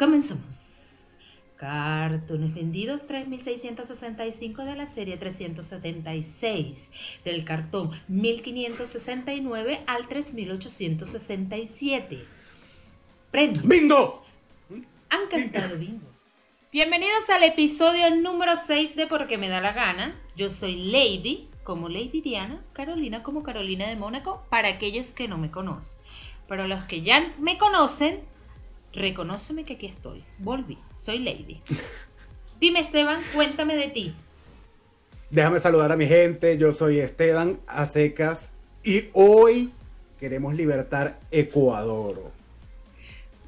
Comenzamos. Cartones vendidos 3665 de la serie 376, del cartón 1569 al 3867. Premios. ¡Bingo! Han cantado bingo. Bienvenidos al episodio número 6 de Porque me da la gana. Yo soy Lady, como Lady Diana, Carolina como Carolina de Mónaco, para aquellos que no me conocen. Pero los que ya me conocen, reconóceme que aquí estoy. Volví, soy Lady. Dime Esteban, cuéntame de ti. Déjame saludar a mi gente, yo soy Esteban Acecas y hoy queremos libertar Ecuador.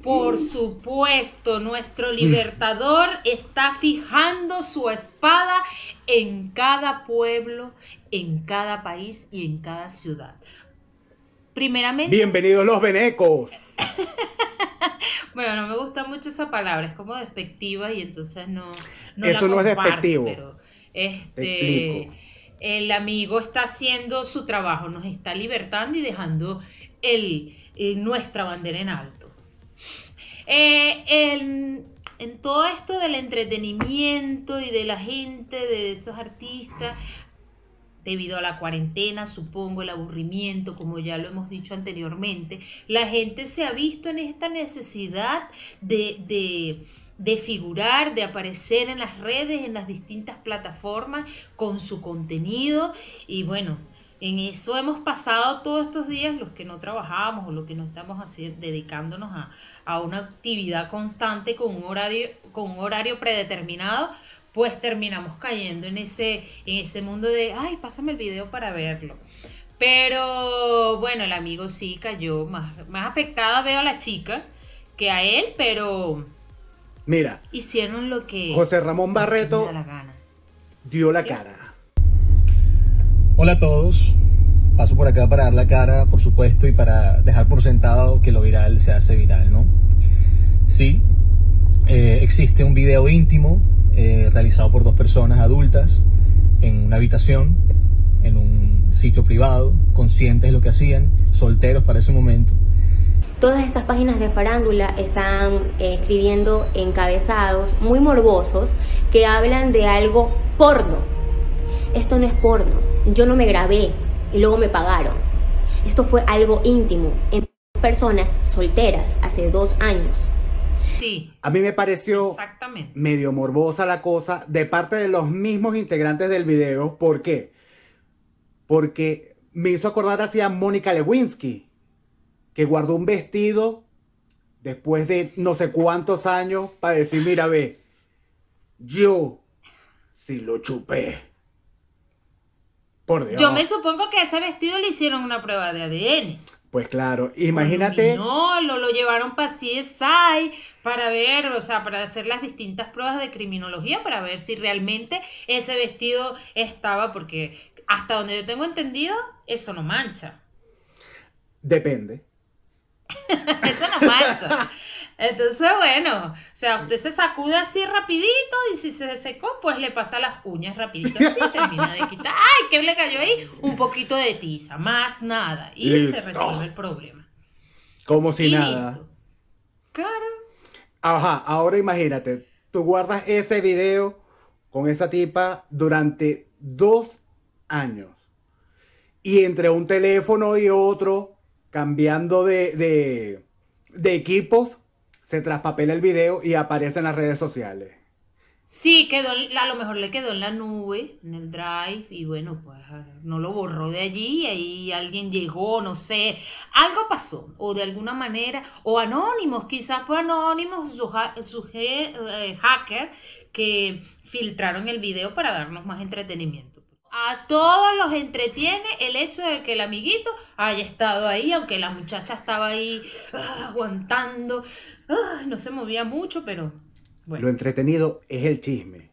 Por supuesto, nuestro libertador está fijando su espada en cada pueblo, en cada país y en cada ciudad. Primeramente... Bienvenidos los venecos. bueno, no me gusta mucho esa palabra, es como despectiva y entonces no... no Eso la no es despectivo. pero, este, Te explico. el amigo está haciendo su trabajo, nos está libertando y dejando el, el- nuestra bandera en alto. Eh, en todo esto del entretenimiento y de la gente, de estos artistas, debido a la cuarentena, supongo, el aburrimiento, como ya lo hemos dicho anteriormente, la gente se ha visto en esta necesidad de, de, de figurar, de aparecer en las redes, en las distintas plataformas, con su contenido. Y bueno, en eso hemos pasado todos estos días, los que no trabajamos o los que no estamos así, dedicándonos a, a una actividad constante con un horario, con un horario predeterminado, pues terminamos cayendo en ese, en ese mundo de, ay, pásame el video para verlo. Pero bueno, el amigo sí cayó más, más afectada, veo a la chica que a él, pero Mira, hicieron lo que José Ramón Barreto la gana. dio la Sí. cara. Hola a todos. Paso por acá para dar la cara, por supuesto, y para dejar por sentado que lo viral se hace viral, ¿no? Sí, eh, existe un video íntimo eh, realizado por dos personas adultas en una habitación, en un sitio privado, conscientes de lo que hacían, solteros para ese momento. Todas estas páginas de farándula están eh, escribiendo encabezados muy morbosos que hablan de algo porno. Esto no es porno. Yo no me grabé y luego me pagaron. Esto fue algo íntimo en personas solteras hace dos años. Sí, A mí me pareció exactamente. medio morbosa la cosa de parte de los mismos integrantes del video. ¿Por qué? Porque me hizo acordar hacia Mónica Lewinsky, que guardó un vestido después de no sé cuántos años para decir, mira, ve, yo sí lo chupé. Por Dios. Yo me supongo que a ese vestido le hicieron una prueba de ADN. Pues claro, imagínate. No, lo, lo llevaron para CSI para ver, o sea, para hacer las distintas pruebas de criminología, para ver si realmente ese vestido estaba, porque hasta donde yo tengo entendido, eso no mancha. Depende. Eso no mancha. Entonces, bueno, o sea, usted se sacude así rapidito y si se secó, pues le pasa las uñas rapidito así, termina de quitar. ¡Ay, qué le cayó ahí! Un poquito de tiza, más nada. Y Listo. se resuelve el problema. Como si y nada. listo. Claro. Ajá, ahora imagínate, tú guardas ese video con esa tipa durante dos años. Y entre un teléfono y otro, cambiando de, de, de equipos, se traspapela el video y aparece en las redes sociales. Sí, quedó, a lo mejor le quedó en la nube, en el drive, y bueno, pues no lo borró de allí, y ahí alguien llegó, no sé, algo pasó, o de alguna manera, o anónimos, quizás fue anónimos, su, su eh, hacker, que filtraron el video para darnos más entretenimiento. A todos los entretiene el hecho de que el amiguito haya estado ahí, aunque la muchacha estaba ahí ah, aguantando, ah, no se movía mucho, pero bueno. Lo entretenido es el chisme.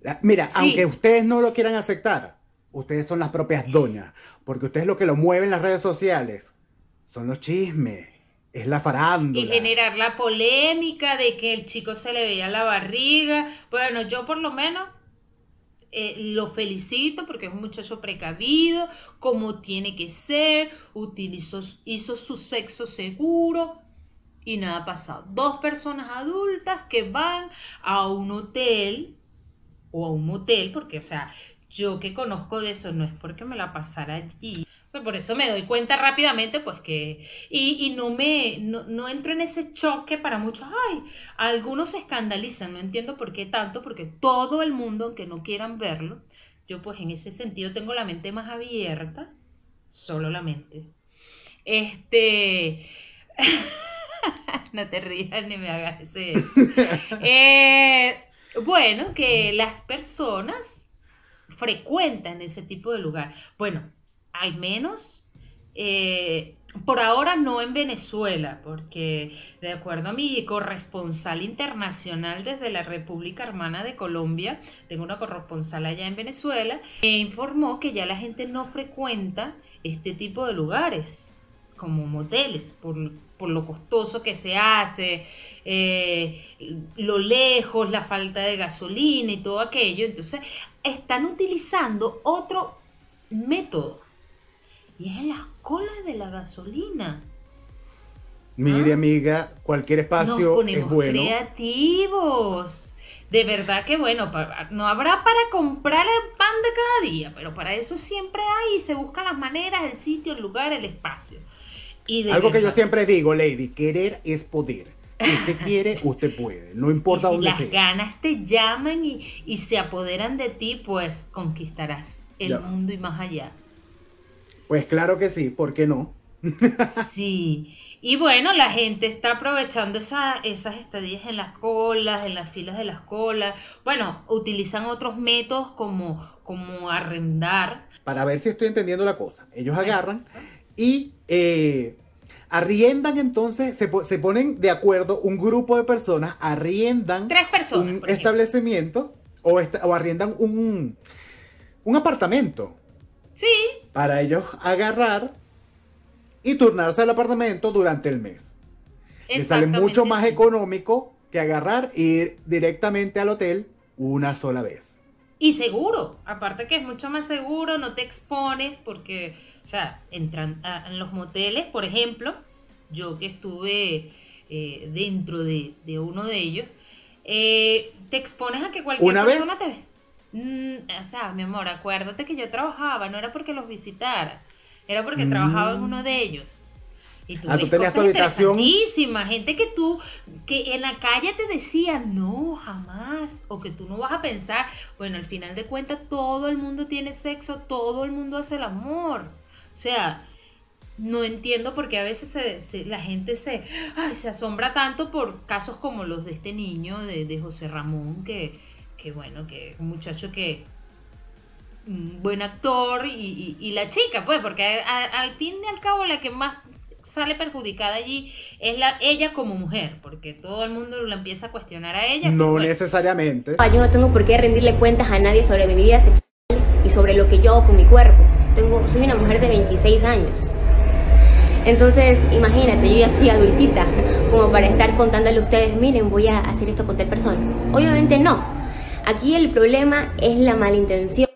La- mira, Sí. aunque ustedes no lo quieran aceptar, ustedes son las propias doñas, porque ustedes lo que lo mueven en las redes sociales son los chismes, es la farándula. Y generar la polémica de que el chico se le veía la barriga. Bueno, yo por lo menos eh, lo felicito porque es un muchacho precavido, como tiene que ser, utilizó, hizo su sexo seguro y nada ha pasado. Dos personas adultas que van a un hotel o a un motel, porque, o sea, yo que conozco de eso no es porque me la pasara allí. Por eso me doy cuenta rápidamente, pues que. Y, y no me. No, no, entro en ese choque para muchos. Ay, algunos se escandalizan, no entiendo por qué tanto, porque todo el mundo, aunque no quieran verlo, yo, pues en ese sentido, tengo la mente más abierta. Solo la mente. Este. no te rías ni me hagas ese. Eh, bueno, que las personas frecuentan ese tipo de lugar. Bueno, al menos eh, por ahora no en Venezuela, porque de acuerdo a mi corresponsal internacional desde la República Hermana de Colombia, tengo una corresponsal allá en Venezuela, me informó que ya la gente no frecuenta este tipo de lugares como moteles por, lo costoso que se hace, eh, lo lejos, la falta de gasolina y todo aquello. Entonces, están utilizando otro método y es en las colas de la gasolina. Mire, ¿Ah? amiga, cualquier espacio es bueno. creativos. De verdad que bueno, no habrá para comprar el pan de cada día, pero para eso siempre hay y se buscan las maneras, el sitio, el lugar, el espacio. Algo que yo siempre digo, Lady, querer es poder. Si usted quiere, usted puede. No importa y si las ganas te llaman y, se apoderan de ti, pues conquistarás el mundo y más allá. Pues claro que sí, ¿por qué no? sí. Y bueno, la gente está aprovechando esa, esas estadías en las colas, en las filas de las colas. Bueno, utilizan otros métodos como, como arrendar. Para ver si estoy entendiendo la cosa. Ellos agarran y eh, arriendan entonces, se, ponen de acuerdo un grupo de personas, arriendan Tres personas, un establecimiento o, o, arriendan un, un apartamento. Sí. Para ellos agarrar y turnarse al apartamento durante el mes. Les sale mucho más económico que agarrar e ir directamente al hotel una sola vez. Y seguro, aparte que es mucho más seguro, no te expones porque o sea, entran en los moteles, por ejemplo, yo que estuve eh, dentro de, uno de ellos, eh, te expones a que cualquier persona te ve. Mm, o sea, mi amor, acuérdate que yo trabajaba, no era porque los visitara, era porque trabajaba en uno de ellos. Y tú, ah, tú tenías tu habitación. Gente que tú, que en la calle te decía, no, jamás. O que tú no vas a pensar. Bueno, al final de cuentas, todo el mundo tiene sexo, todo el mundo hace el amor. O sea, no entiendo por qué a veces la gente se, se asombra tanto por casos como los de este niño, de, José Ramón, que, bueno, que un muchacho que un buen actor y, la chica, pues, porque al fin y al cabo la que más sale perjudicada allí es la ella como mujer, porque todo el mundo la empieza a cuestionar a ella. No necesariamente. Yo no tengo por qué rendirle cuentas a nadie sobre mi vida sexual y sobre lo que yo hago con mi cuerpo tengo, soy una mujer de 26 años. Entonces, imagínate, yo ya soy adultita, como para estar contándole a ustedes, miren, voy a hacer esto con tal persona. Obviamente no. Aquí el problema es la malintención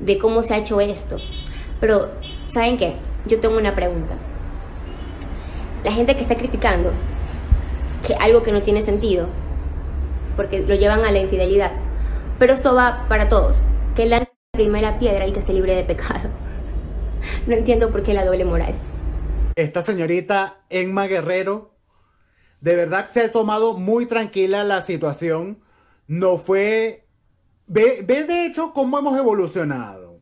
de cómo se ha hecho esto. Pero, ¿saben qué? Yo tengo una pregunta. La gente que está criticando que algo que no tiene sentido, porque lo llevan a la infidelidad, pero esto va para todos, que la primera piedra y que esté libre de pecado. No entiendo por qué la doble moral. Esta señorita Emma Guerrero, de verdad se ha tomado muy tranquila la situación. No fue... Ve, de hecho cómo hemos evolucionado.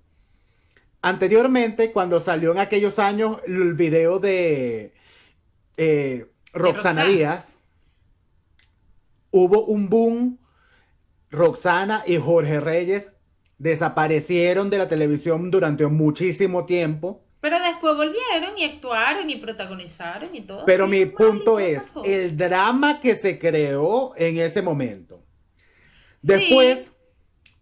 Anteriormente, cuando salió en aquellos años el video de eh, Roxana Díaz, hubo un boom. Roxana y Jorge Reyes desaparecieron de la televisión durante muchísimo tiempo. Pero después volvieron y actuaron y protagonizaron y todo. Pero mi punto es el drama que se creó en ese momento. Después,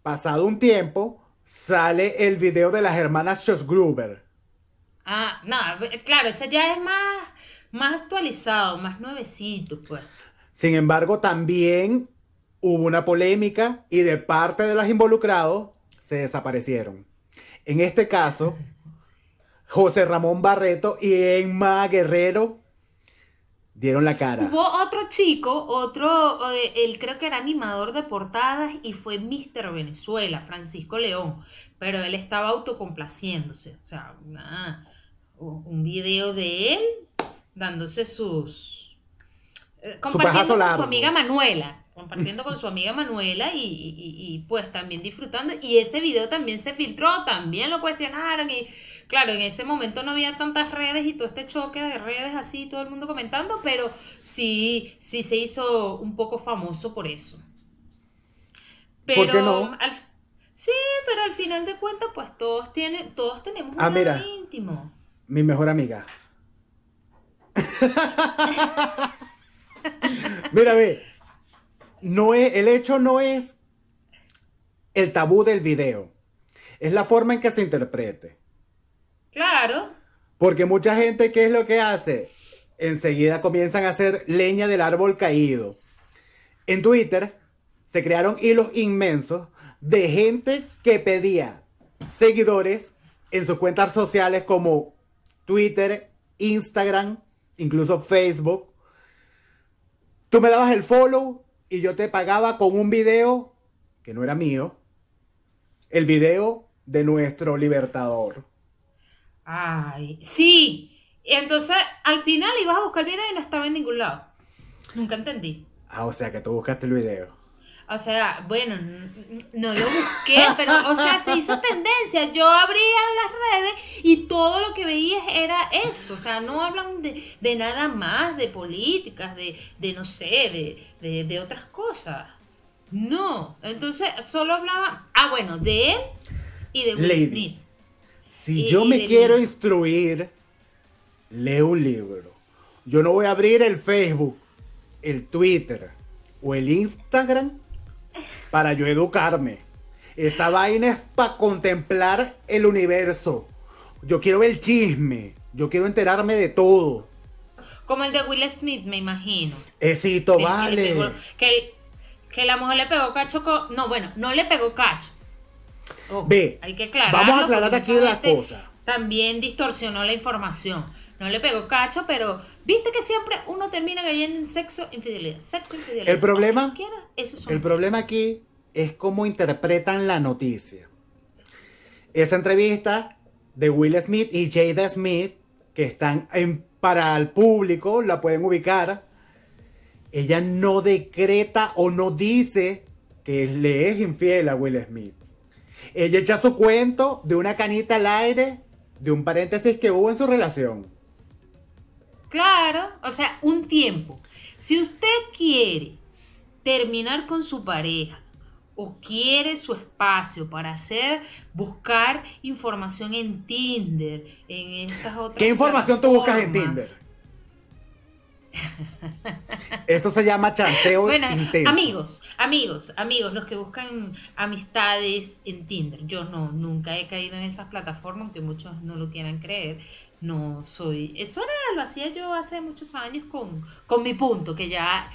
pasado un tiempo, sale el video de las hermanas Gruber. Ah, no, claro, ese ya es más, más actualizado, más nuevecito, pues. Sin embargo, también hubo una polémica y de parte de los involucrados se desaparecieron. En este caso, José Ramón Barreto y Emma Guerrero dieron la cara. Hubo otro chico, otro, eh, él creo que era animador de portadas y fue Mr. Venezuela, Francisco León, pero él estaba autocomplaciéndose, o sea, una- un video de él dándose sus... eh, compartiendo con su amiga Manuela, compartiendo con su amiga Manuela y- y- y, pues también disfrutando. Y ese video también se filtró, también lo cuestionaron y claro, en ese momento no había tantas redes y todo este choque de redes así, todo el mundo comentando, pero sí, sí se hizo un poco famoso por eso. Pero, ¿Por qué no? al- sí, pero al final de cuentas, pues todos tienen, todos tenemos un Ah, lado mira. íntimo. Mi mejor amiga. Mira, ve. No es, el hecho no es el tabú del video. Es la forma en que se interprete. Claro. Porque mucha gente, ¿qué es lo que hace? Enseguida comienzan a hacer leña del árbol caído. En Twitter se crearon hilos inmensos de gente que pedía seguidores en sus cuentas sociales como Twitter, Instagram, incluso Facebook. Tú me dabas el follow y yo te pagaba con un video que no era mío. El video de nuestro libertador. Ay, sí. Entonces al final ibas a buscar el video y no estaba en ningún lado. Nunca entendí. Ah, o sea que tú buscaste el video. O sea, bueno, no lo busqué, pero, o sea, se hizo tendencia. Yo abría las redes y todo lo que veías era eso. O sea, no hablan de, de nada más, de políticas, de, de no sé, de, de, de otras cosas. No. Entonces, solo hablaba, ah, bueno, de él y de Will Lady. Smith. Si Y- yo me quiero libro. instruir, leo un libro. Yo no voy a abrir el Facebook, el Twitter o el Instagram para yo educarme. Esta vaina es para contemplar el universo. Yo quiero ver el chisme. Yo quiero enterarme de todo. Como el de Will Smith, me imagino. Que le vale. que, que la mujer le pegó cacho con... No, bueno, no le pegó cacho. Ojo, Ve, hay que vamos a aclarar aquí las cosas. También distorsionó la información. No le pegó cacho, pero viste que siempre uno termina cayendo en sexo, infidelidad. Sexo, infidelidad. El problema- quiera, El problema aquí es cómo interpretan la noticia. Esa entrevista de Will Smith y Jada Smith, que están en- para el público, la pueden ubicar. Ella no decreta o no dice que le es infiel a Will Smith. Ella echa su cuento de una canita al aire, de un paréntesis que hubo en su relación. Claro, o sea, un tiempo. Si usted quiere terminar con su pareja o quiere su espacio para hacer, buscar información en Tinder, en estas otras ¿Qué información tú buscas en. Tinder? Esto se llama chanceo Bueno, intenso. amigos, amigos, amigos, los que buscan amistades en Tinder. Yo no, nunca he caído en esas plataformas, aunque muchos no lo quieran creer. No soy. Eso era, lo hacía yo hace muchos años con, con mi punto, que ya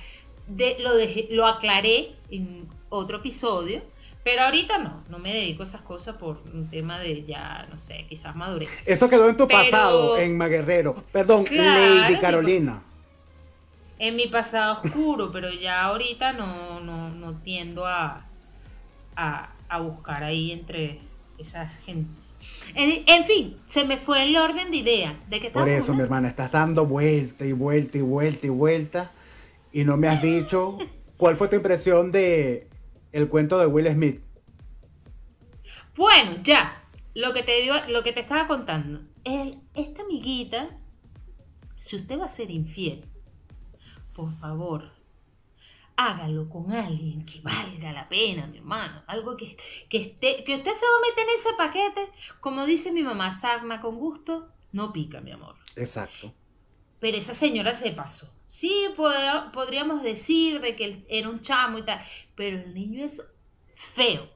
de, lo, dejé, lo aclaré en otro episodio. Pero ahorita no, no me dedico a esas cosas por un tema de ya, no sé, quizás madurez. Eso quedó en tu Pero- pasado, en Maguerrero. Perdón, Claro, Lady Carolina. En mi pasado oscuro, pero ya ahorita no, no, no tiendo a, a, a buscar ahí entre esas gentes. En, en fin, se me fue el orden de idea. ¿De qué Por eso, mi hermana, estás dando vuelta y vuelta y vuelta y vuelta. Y no me has dicho cuál fue tu impresión de el cuento de Will Smith. Bueno, ya. Lo que te, iba- lo que te estaba contando. El- esta amiguita, si usted va a ser infiel, por favor, hágalo con alguien que valga la pena, mi hermano. Algo que, que esté, que usted se va a meter en ese paquete. Como dice mi mamá, sarna con gusto, no pica, mi amor. Exacto. Pero esa señora se pasó. Sí, pod- podríamos decir de que era un chamo y tal, pero el niño es feo.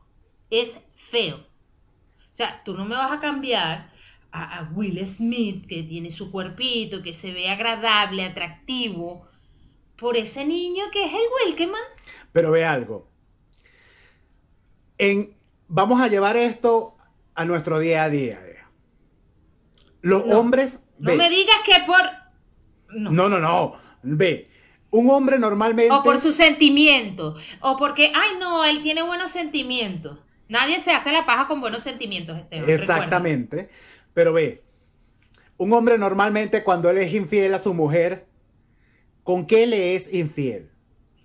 Es feo. O sea, tú no me vas a cambiar a, a Will Smith, que tiene su cuerpito, que se ve agradable, atractivo, por ese niño que es el Wilkeman. Pero ve algo. En, vamos a llevar esto a nuestro día a día. Los No, hombres. No ve, me digas que por... No. no, no, no. Ve, un hombre normalmente. O por sus sentimientos. O porque, ay, no, él tiene buenos sentimientos. Nadie se hace la paja con buenos sentimientos, Esteban. Exactamente. Pero ve, un hombre normalmente cuando él es infiel a su mujer, ¿con qué le es infiel?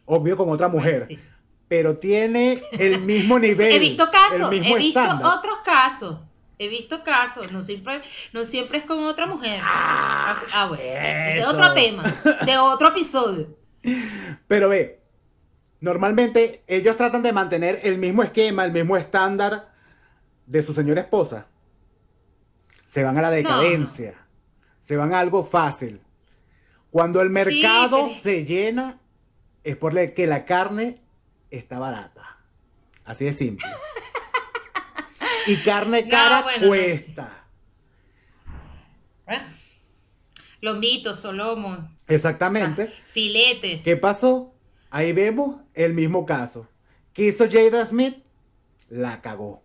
Obvio con otra mujer. sí. Pero tiene el mismo nivel. he visto casos, he visto estándar. otros casos. He visto casos, no siempre, no siempre es con otra mujer. Ah, ah, bueno. Ese es otro tema, de otro episodio. Pero ve, normalmente ellos tratan de mantener el mismo esquema, el mismo estándar de su señora esposa. Se van a la decadencia. Se van a algo fácil. Cuando el Sí, mercado pero- se llena, es porque la carne está barata. Así de simple. Y carne No, cara bueno, no cuesta. ¿Eh? Lombitos, solomo, Exactamente. filete. ¿Qué pasó? Ahí vemos el mismo caso. ¿Qué hizo Jada Smith? La cagó.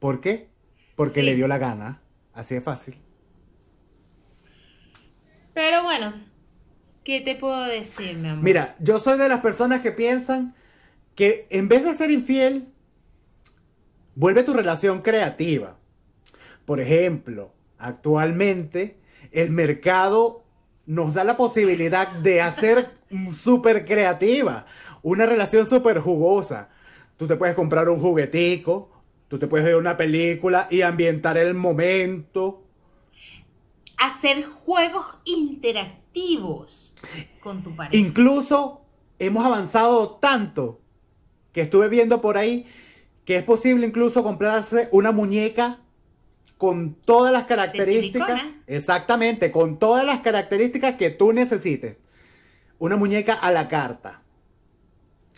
¿Por qué? Porque Sí, le dio sí. la gana. Así de fácil. Pero bueno, ¿qué te puedo decir, mi amor? Mira, yo soy de las personas que piensan que en vez de ser infiel, vuelve tu relación creativa. Por ejemplo, actualmente el mercado nos da la posibilidad de hacer súper creativa, una relación súper jugosa. Tú te puedes comprar un juguetico, tú te puedes ver una película y ambientar el momento. Hacer juegos interactivos con tu pareja. Incluso hemos avanzado tanto que estuve viendo por ahí que es posible incluso comprarse una muñeca con todas las características. Exactamente, con todas las características que tú necesites. Una muñeca a la carta.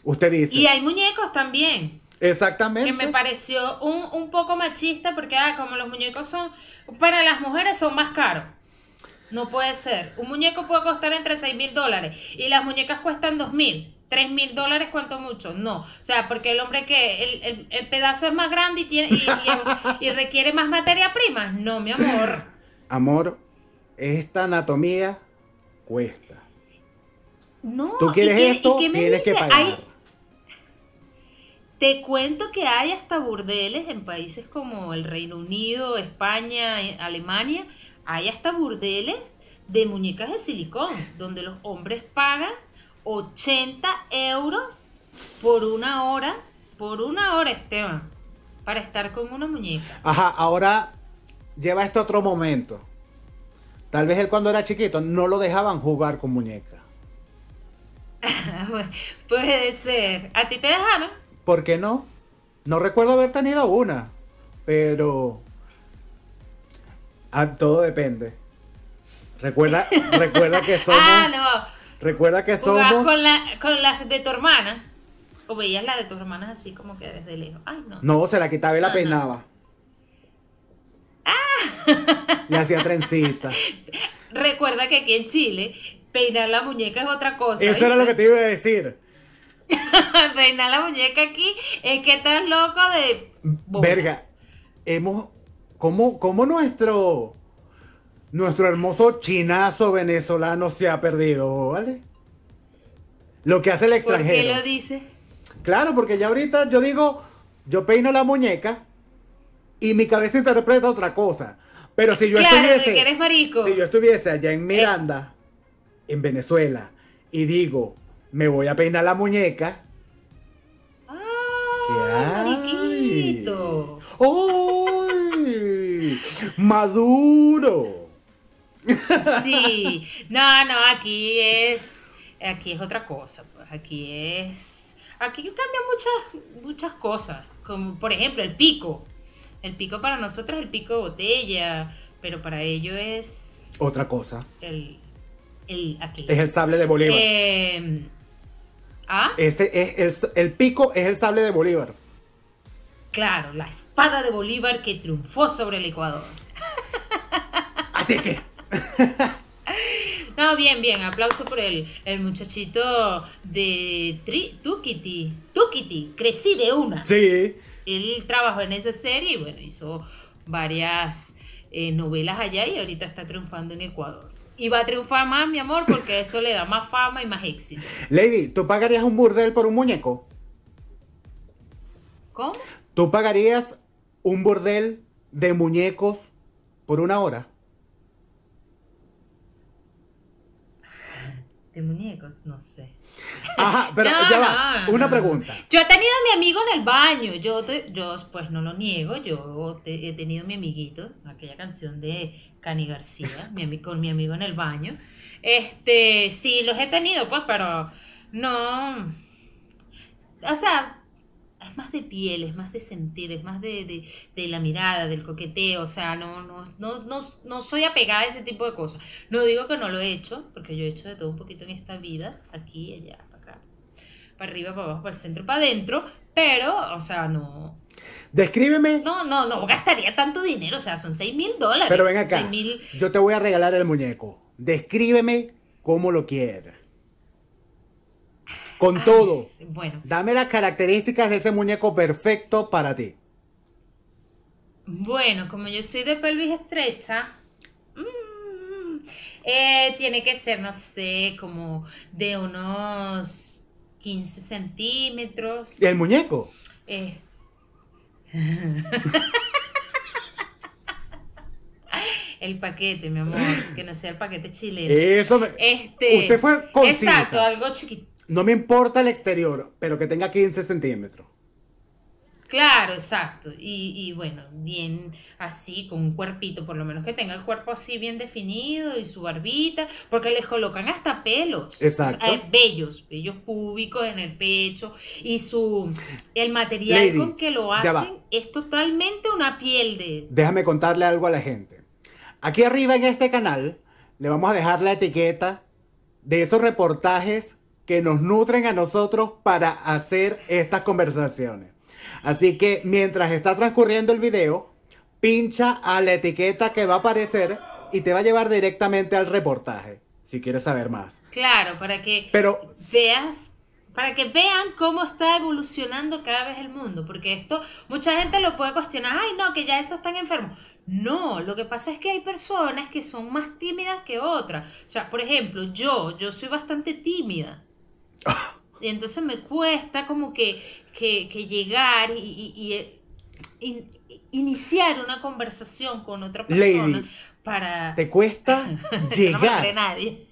Usted dice. Y hay muñecos también. Exactamente. Que me pareció un, un poco machista porque ah, como los muñecos son, para las mujeres son más caros. No puede ser. Un muñeco puede costar entre 6 mil dólares y las muñecas cuestan 2 mil. 3 mil dólares, ¿cuánto mucho? No. O sea, porque el hombre que el, el- el pedazo es más grande y, tiene, y, y- y requiere más materia prima. No, mi amor. Amor, esta anatomía cuesta. No. Tú quieres ¿y qué- y esto, qué me tienes que pagar. Hay- Te cuento que hay hasta burdeles en países como el Reino Unido, España, Alemania. Hay hasta burdeles de muñecas de silicón, donde los hombres pagan 80 euros por una hora, por una hora, Esteban, para estar con una muñeca. Ajá, ahora lleva esto a otro momento. Tal vez él cuando era chiquito no lo dejaban jugar con muñeca. Puede ser. ¿A ti te dejaron? ¿Por qué no? No recuerdo haber tenido una, pero ah, todo depende. Recuerda, recuerda que somos, Ah, no. recuerda que ¿Jugabas somos, con, la, con las de tu hermana? ¿O veías la de tus hermanas así como que desde lejos? Ay, no. no se la quitaba y la peinaba. Le hacía trencita. Recuerda que aquí en Chile, peinar la muñeca es otra cosa. Eso era lo que te iba a decir. peinar la muñeca aquí es que estás loco de. bolas. Verga, hemos, ¿cómo, cómo nuestro, nuestro hermoso chinazo venezolano se ha perdido, ¿vale? Lo que hace el ¿Por qué extranjero. lo dices? Claro, porque ya ahorita yo digo, yo peino la muñeca y mi cabeza interpreta otra cosa. Pero si yo claro, estuviese, que eres marico. si yo estuviese allá en Miranda, en Venezuela, y digo, me voy a peinar la muñeca, Ah, mariquito. ¡Ay! ¡Maduro! Sí. No, no, aquí es. Aquí es otra cosa. Pues aquí es. Aquí cambian muchas, muchas cosas. Como por ejemplo el pico. El pico para nosotros es el pico de botella. Pero para ellos es Otra cosa. el. el aquí. Es el sable de Bolívar. Eh, ah, Este es el, el pico es el sable de Bolívar. Claro, la espada de Bolívar que triunfó sobre el Ecuador. Que, No, bien, bien, aplauso por el, el muchachito de Tri, Tukiti. Tukiti, crecí de una. sí. Él trabajó en esa serie y bueno, hizo varias eh, novelas allá y ahorita está triunfando en Ecuador. Y va a triunfar más, mi amor, porque eso le da más fama y más éxito. Lady, ¿tú pagarías un burdel por un muñeco? ¿Cómo? ¿Tú pagarías un burdel de muñecos por una hora? De muñecos, no sé. Ajá, pero No, ya va. no, una pregunta. Yo he tenido a mi amigo en el baño. Yo, te- yo pues no lo niego. Yo te- he tenido a mi amiguito, aquella canción de Cani García, mi, con mi amigo en el baño. Este, sí, los he tenido, pues, pero no. O sea, es más de piel, es más de sentir, es más de, de, de la mirada, del coqueteo. O sea, no, no, no, no, no soy apegada a ese tipo de cosas. No digo que no lo he hecho, porque yo he hecho de todo un poquito en esta vida, aquí, allá, para acá, para arriba, para abajo, para el centro, para adentro, pero, o sea, no, Descríbeme, no, no, no gastaría tanto dinero, o sea, son 6 mil dólares. pero ven acá. 6 mil, Yo te voy a regalar el muñeco. Descríbeme cómo lo quieres. Con Ay, todo. Bueno, Dame las características de ese muñeco perfecto para ti. bueno, como yo soy de pelvis estrecha, mm, eh, tiene que ser, no sé, como de unos 15 centímetros. ¿Y el muñeco? Eh. el paquete, mi amor, que no sea el paquete chileno. Eso me- Este, Usted fue concisa. Exacto, algo chiquito. No me importa el exterior, pero que tenga 15 centímetros. Claro, exacto. Y, y bueno, bien así, con un cuerpito, por lo menos que tenga el cuerpo así bien definido y su barbita, porque les colocan hasta pelos. Exacto. O sea, eh, vellos, vellos públicos en el pecho. Y su el material Lady, con que lo hacen es totalmente una piel de. Déjame contarle algo a la gente. Aquí arriba en este canal le vamos a dejar la etiqueta de esos reportajes que nos nutren a nosotros para hacer estas conversaciones. Así que mientras está transcurriendo el video, pincha a la etiqueta que va a aparecer y te va a llevar directamente al reportaje, si quieres saber más. Claro, para que Pero veas, para que vean cómo está evolucionando cada vez el mundo, porque esto mucha gente lo puede cuestionar, ay no, que ya esos están enfermos. No, lo que pasa es que hay personas que son más tímidas que otras. O sea, por ejemplo, yo, yo soy bastante tímida. Y entonces me cuesta como que, que, que llegar y, y- y, eh, in- iniciar una conversación con otra persona Lady, para... te cuesta Eso no me llegar. nadie.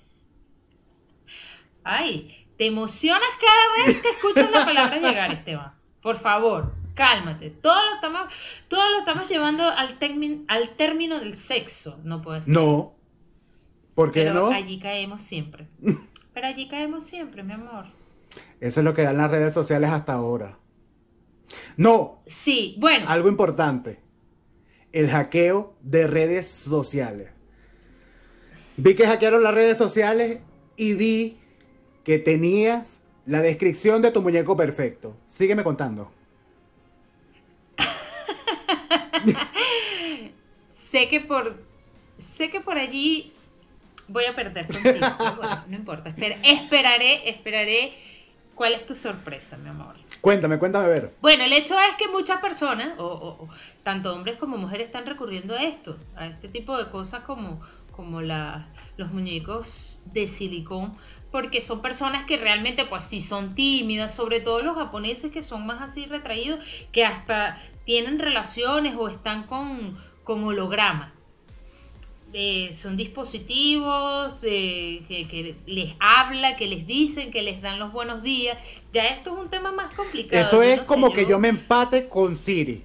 Ay, te emocionas cada vez que escuchas la palabra llegar, Esteban. Por favor, cálmate. Todo lo estamos, todo lo estamos llevando al, termi- al término del sexo. No puede ser. No. ¿Por qué Pero no? allí caemos siempre. Pero allí caemos siempre, mi amor. Eso es lo que dan las redes sociales hasta ahora. No, Sí, bueno. algo importante. El hackeo de redes sociales. Vi que hackearon las redes sociales y vi que tenías la descripción de tu muñeco perfecto. Sígueme contando. Sé que por sé que por allí voy a perder contigo. pero bueno, no importa. Espera- esperaré, esperaré cuál es tu sorpresa, mi amor. Cuéntame, cuéntame a ver. Bueno, el hecho es que muchas personas, o, o- o tanto hombres como mujeres, están recurriendo a esto, a este tipo de cosas como, como la- los muñecos de silicón, porque son personas que realmente, pues sí son tímidas, sobre todo los japoneses que son más así retraídos, que hasta tienen relaciones o están con, con holograma. Eh, son dispositivos eh, que, que les habla, que les dicen, que les dan los buenos días. Ya esto es un tema más complicado. Eso es no sé, como que yo me empate con Siri.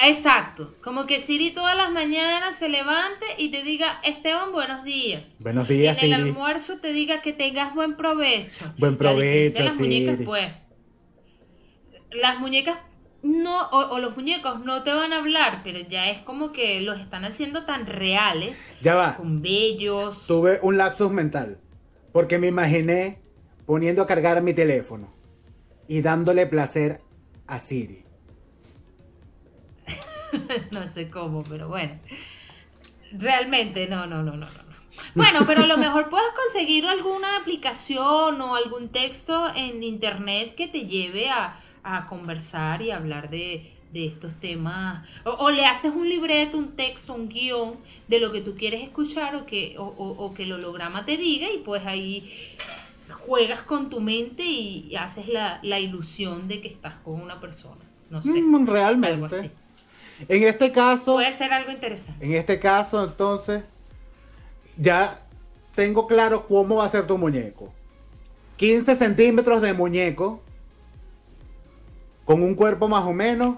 Exacto, como que Siri todas las mañanas se levante y te diga, Esteban, buenos días. Buenos Y días, en el almuerzo te diga que tengas buen provecho. Buen provecho, las muñecas, pues, las muñecas no, o, o los muñecos no te van a hablar, pero ya es como que los están haciendo tan reales, Ya va. con bellos. Tuve un lapsus mental. Porque me imaginé poniendo a cargar mi teléfono y dándole placer a Siri. no sé cómo, pero bueno. Realmente, no, no, no, no, no. no. Bueno, pero a lo mejor puedes conseguir alguna aplicación o algún texto en internet que te lleve a, a conversar y hablar de, de estos temas. O, le haces un libreto, un texto, un guion de lo que tú quieres escuchar o que, o, que el holograma te diga y pues ahí juegas con tu mente y haces la, ilusión de que estás con una persona. No sé. Mm, realmente. En este caso... Puede ser algo interesante. En este caso, entonces, ya tengo claro cómo va a ser tu muñeco. 15 centímetros de muñeco, con un cuerpo más o menos,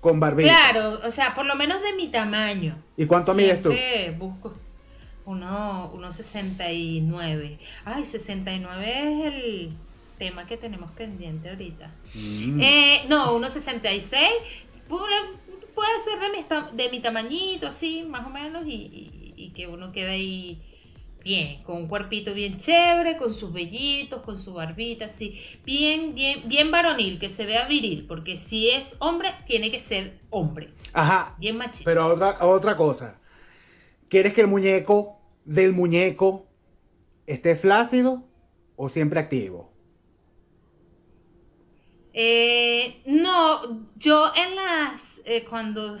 con barbilla. Claro, o sea, por lo menos de mi tamaño. ¿Y cuánto mides tú? busco uno, uno 69. Ay, 69 es el tema que tenemos pendiente ahorita. Mm. Eh, no, 1,66. Puede ser de mi, de mi tamañito, así, más o menos, y, y que uno quede ahí bien, con un cuerpito bien chévere, con sus vellitos, con su barbita, así, bien, bien, bien varonil, que se vea viril, porque si es hombre, tiene que ser hombre. Ajá. Bien machito. Pero otra, otra cosa, ¿quieres que el muñeco del muñeco esté flácido o siempre activo? Eh, no, yo en las, eh, cuando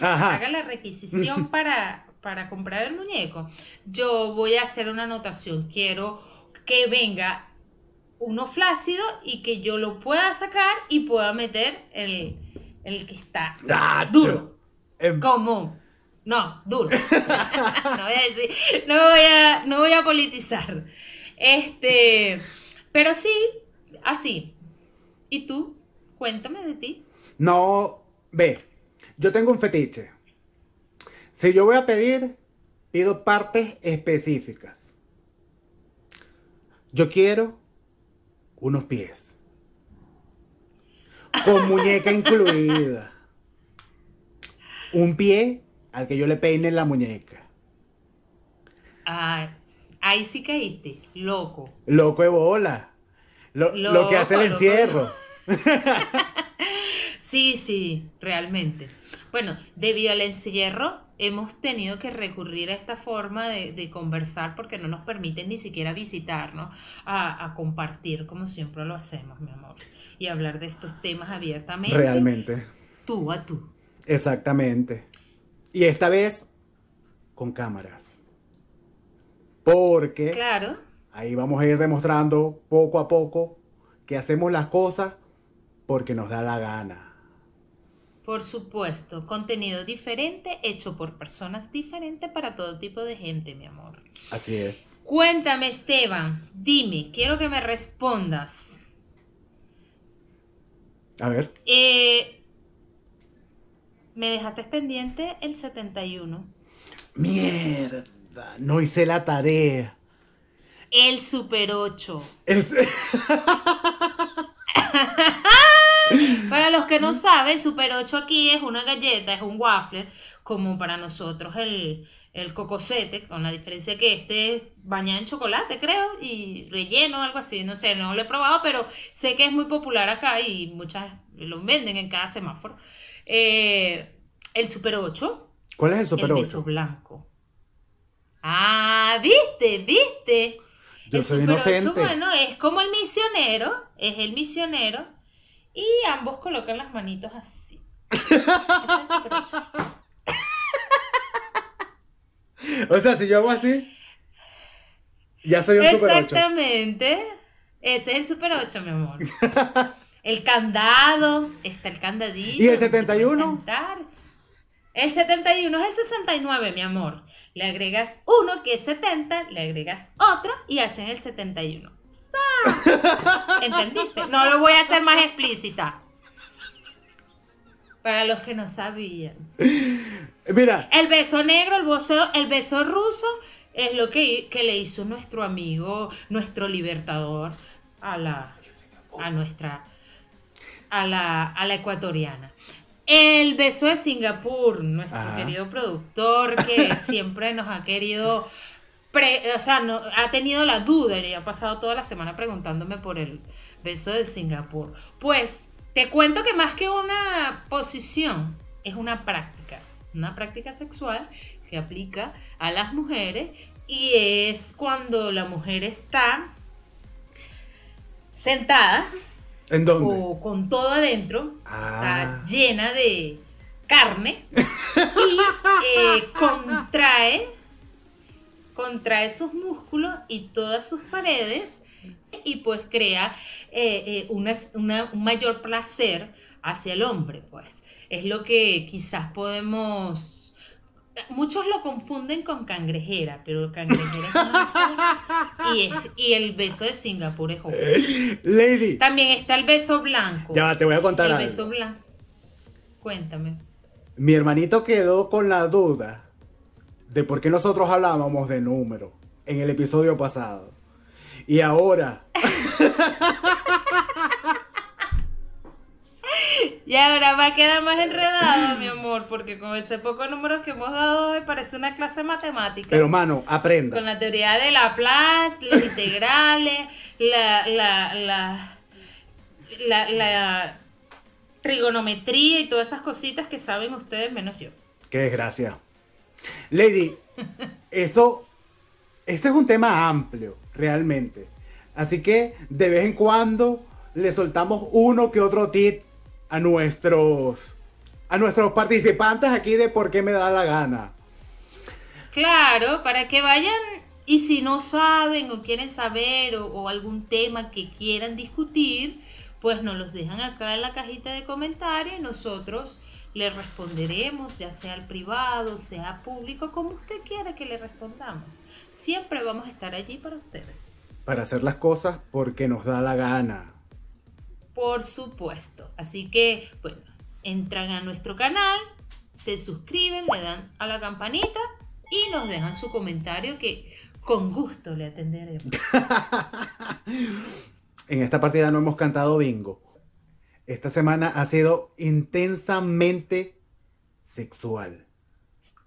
haga la requisición para para comprar el muñeco, yo voy a hacer una anotación. Quiero que venga uno flácido y que yo lo pueda sacar y pueda meter el, que está ah, duro. Como. No, duro. no voy a decir, no voy a, no voy a politizar. Este, pero sí, así. ¿Y tú? Cuéntame de ti. No, ve, yo tengo un fetiche. Si yo voy a pedir, pido partes específicas. Yo quiero unos pies. Con muñeca incluida. Un pie al que yo le peine la muñeca. Ah, ahí sí caíste, loco. Loco de bola. Lo, que hace el encierro. sí, sí, realmente. Bueno, debido al encierro, hemos tenido que recurrir a esta forma de, conversar porque no nos permiten ni siquiera visitarnos, a, a, compartir como siempre lo hacemos, mi amor, y hablar de estos temas abiertamente. Realmente. Tú a tú. Exactamente. Y esta vez con cámaras. Porque claro. ahí vamos a ir demostrando poco a poco que hacemos las cosas porque nos da la gana. Por supuesto, contenido diferente hecho por personas diferentes para todo tipo de gente, mi amor. Así es. Cuéntame, Esteban, dime, quiero que me respondas. A ver. Eh, me dejaste pendiente el 71. Mierda, no hice la tarea. El Super 8. El... para los que no saben, Super 8 aquí es una galleta, es un waffle, como para nosotros el, el cocosete, con la diferencia que este es bañado en chocolate, creo, y relleno, algo así, no sé, no lo he probado, pero sé que es muy popular acá y muchas lo venden en cada semáforo. Eh, el Super 8. ¿Cuál es el Super 8? El beso blanco. Ah, viste, viste. Yo el soy Super inocente. 8, bueno, es como el misionero, es el misionero y ambos colocan las manitos así. o sea, si yo hago así, ya soy un Super 8. Exactamente. Ese es el Super 8, mi amor. El candado, está el candadito. ¿Y el 71? El 71 es el 69, mi amor. Le agregas uno que es 70, le agregas otro y hacen el 71. ¿Entendiste? No lo voy a hacer más explícita. Para los que no sabían. Mira. El beso negro, el beso, el beso ruso, es lo que, le hizo nuestro amigo, nuestro libertador, a la. a nuestra. a la, a la ecuatoriana. El beso de Singapur, nuestro querido productor que siempre nos ha querido o sea, no, ha tenido la duda y ha pasado toda la semana preguntándome por el beso de Singapur. Pues te cuento que más que una posición, es una práctica, una práctica sexual que aplica a las mujeres y es cuando la mujer está sentada ¿En dónde? o con todo adentro, Ah. está llena de carne y eh, contrae, contrae sus músculos y todas sus paredes y pues crea eh, eh, una- una- un mayor placer hacia el hombre, pues. Es lo que quizás podemos... Muchos lo confunden con cangrejera, pero cangrejera es una cosa y, es- y el beso de Singapur es otro. Lady, También está el beso blanco. ya te voy a contar el algo. beso blanco. Cuéntame. Mi hermanito quedó con la duda de por qué nosotros hablábamos de números en el episodio pasado. Y ahora, Y ahora va a quedar más enredado, mi amor, porque con ese poco números que hemos dado hoy parece una clase de matemática. pero mano, aprenda. con la teoría de Laplace, los integrales, la, la, la, la, la trigonometría y todas esas cositas que saben ustedes menos yo. Qué desgracia. Lady, eso, este es un tema amplio, realmente. Así que de vez en cuando le soltamos uno que otro tip a nuestros, a nuestros participantes aquí de por qué me da la gana. Claro, para que vayan y si no saben o quieren saber o, o algún tema que quieran discutir, pues nos los dejan acá en la cajita de comentarios y nosotros le responderemos, ya sea al privado, sea público, como usted quiera que le respondamos. Siempre vamos a estar allí para ustedes. Para hacer las cosas porque nos da la gana. Por supuesto. Así que, bueno, entran a nuestro canal, se suscriben, le dan a la campanita y nos dejan su comentario que con gusto le atenderemos. En esta partida no hemos cantado bingo. Esta semana ha sido intensamente sexual.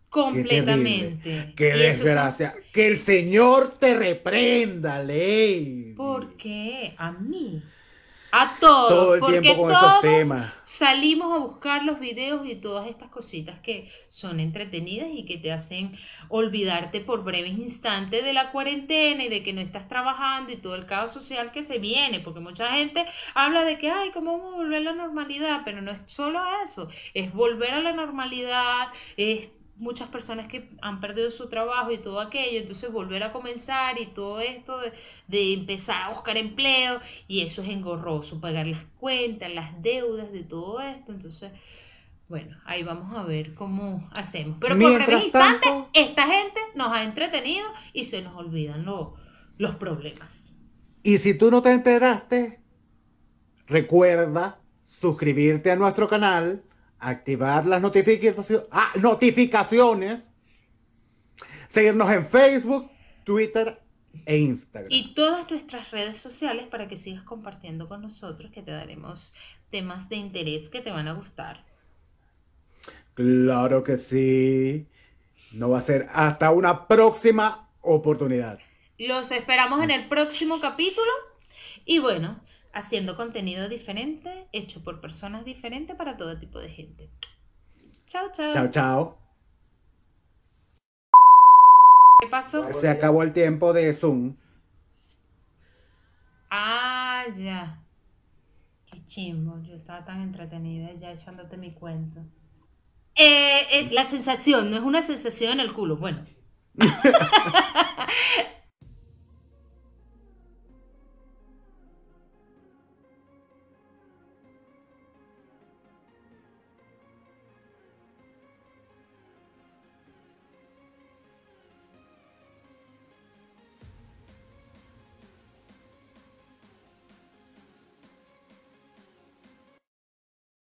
Completamente. Qué son- desgracia. Que el Señor te reprenda, ley. ¿Por qué? A mí. A todos. Todo el porque tiempo con esos todos temas. salimos a buscar los videos y todas estas cositas que son entretenidas y que te hacen olvidarte por breves instantes de la cuarentena y de que no estás trabajando y todo el caos social que se viene. Porque mucha gente habla de que, ay, ¿cómo vamos a volver a la normalidad? Pero no es solo eso. Es volver a la normalidad, es muchas personas que han perdido su trabajo y todo aquello, entonces volver a comenzar y todo esto de, de empezar a buscar empleo y eso es engorroso, pagar las cuentas, las deudas de todo esto, entonces, bueno, ahí vamos a ver cómo hacemos. Pero por breve instante, esta gente nos ha entretenido y se nos olvidan lo- los problemas. Y si tú no te enteraste, recuerda suscribirte a nuestro canal, activar las notificaciones, ah, notificaciones, seguirnos en Facebook, Twitter e Instagram. Y todas nuestras redes sociales para que sigas compartiendo con nosotros, que te daremos temas de interés que te van a gustar. Claro que sí. No va a ser hasta una próxima oportunidad. Los esperamos en el próximo capítulo. Y bueno, haciendo contenido diferente, hecho por personas diferentes para todo tipo de gente. Chao, chao. Chao, chao. ¿Qué pasó? Se acabó el tiempo de Zoom. Ah, ya. Qué chimbo. Yo estaba tan entretenida ya echándote mi cuento. Eh, eh, la sensación, no es una sensación en el culo. Bueno.